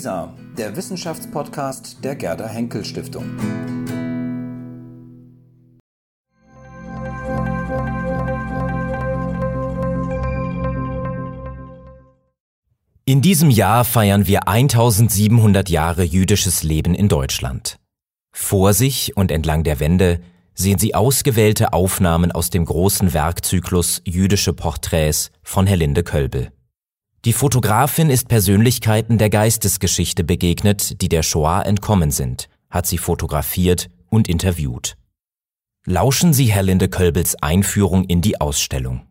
WISA, der Wissenschaftspodcast der Gerda Henkel Stiftung. In diesem Jahr feiern wir 1700 Jahre jüdisches Leben in Deutschland. Vor sich und entlang der Wände sehen Sie ausgewählte Aufnahmen aus dem großen Werkzyklus Jüdische Porträts von Herlinde Kölbel. Die Fotografin ist Persönlichkeiten der Geistesgeschichte begegnet, die der Shoah entkommen sind, hat sie fotografiert und interviewt. Lauschen Sie Herr Linde Kölbels Einführung in die Ausstellung.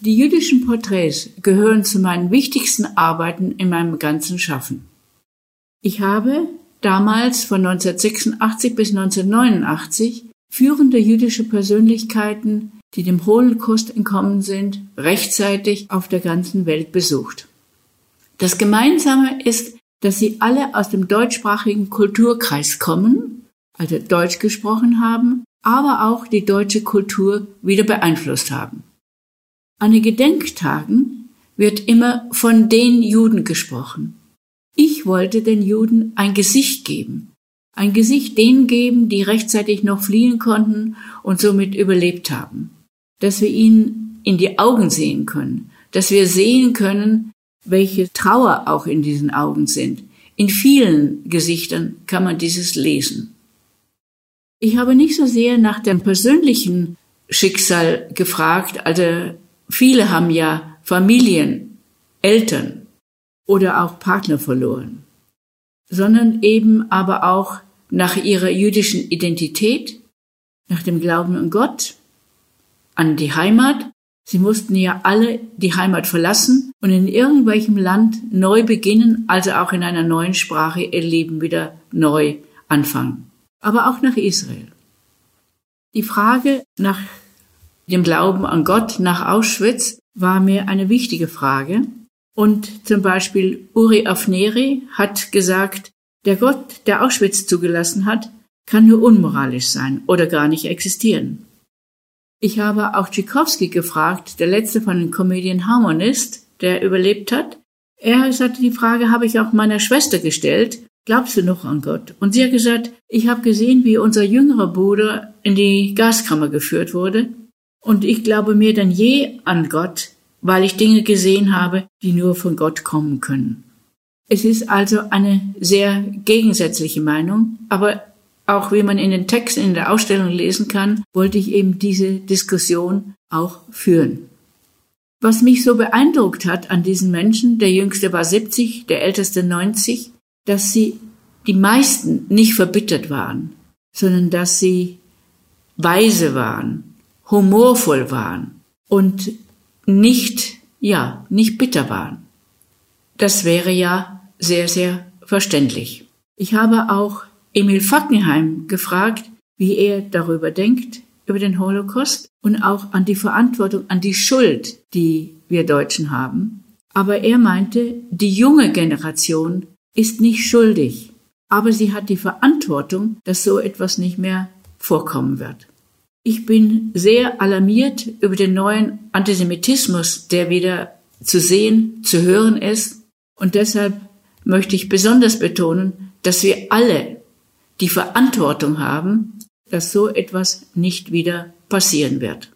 Die jüdischen Porträts gehören zu meinen wichtigsten Arbeiten in meinem ganzen Schaffen. Ich habe damals von 1986 bis 1989 führende jüdische Persönlichkeiten die dem Holocaust entkommen sind, rechtzeitig auf der ganzen Welt besucht. Das Gemeinsame ist, dass sie alle aus dem deutschsprachigen Kulturkreis kommen, also Deutsch gesprochen haben, aber auch die deutsche Kultur wieder beeinflusst haben. An den Gedenktagen wird immer von den Juden gesprochen. Ich wollte den Juden ein Gesicht geben, ein Gesicht denen geben, die rechtzeitig noch fliehen konnten und somit überlebt haben dass wir ihn in die Augen sehen können, dass wir sehen können, welche Trauer auch in diesen Augen sind. In vielen Gesichtern kann man dieses lesen. Ich habe nicht so sehr nach dem persönlichen Schicksal gefragt, also viele haben ja Familien, Eltern oder auch Partner verloren, sondern eben aber auch nach ihrer jüdischen Identität, nach dem Glauben an Gott, an die Heimat. Sie mussten ja alle die Heimat verlassen und in irgendwelchem Land neu beginnen, also auch in einer neuen Sprache ihr Leben wieder neu anfangen. Aber auch nach Israel. Die Frage nach dem Glauben an Gott nach Auschwitz war mir eine wichtige Frage. Und zum Beispiel Uri Afneri hat gesagt, der Gott, der Auschwitz zugelassen hat, kann nur unmoralisch sein oder gar nicht existieren. Ich habe auch Tchaikovsky gefragt, der letzte von den Comedian Harmonist, der überlebt hat. Er hatte die Frage, habe ich auch meiner Schwester gestellt, glaubst du noch an Gott? Und sie hat gesagt, ich habe gesehen, wie unser jüngerer Bruder in die Gaskammer geführt wurde. Und ich glaube mehr denn je an Gott, weil ich Dinge gesehen habe, die nur von Gott kommen können. Es ist also eine sehr gegensätzliche Meinung, aber auch wie man in den Texten in der Ausstellung lesen kann, wollte ich eben diese Diskussion auch führen. Was mich so beeindruckt hat an diesen Menschen, der jüngste war 70, der älteste 90, dass sie die meisten nicht verbittert waren, sondern dass sie weise waren, humorvoll waren und nicht, ja, nicht bitter waren. Das wäre ja sehr, sehr verständlich. Ich habe auch Emil Fackenheim gefragt, wie er darüber denkt, über den Holocaust und auch an die Verantwortung, an die Schuld, die wir Deutschen haben. Aber er meinte, die junge Generation ist nicht schuldig, aber sie hat die Verantwortung, dass so etwas nicht mehr vorkommen wird. Ich bin sehr alarmiert über den neuen Antisemitismus, der wieder zu sehen, zu hören ist. Und deshalb möchte ich besonders betonen, dass wir alle die Verantwortung haben, dass so etwas nicht wieder passieren wird.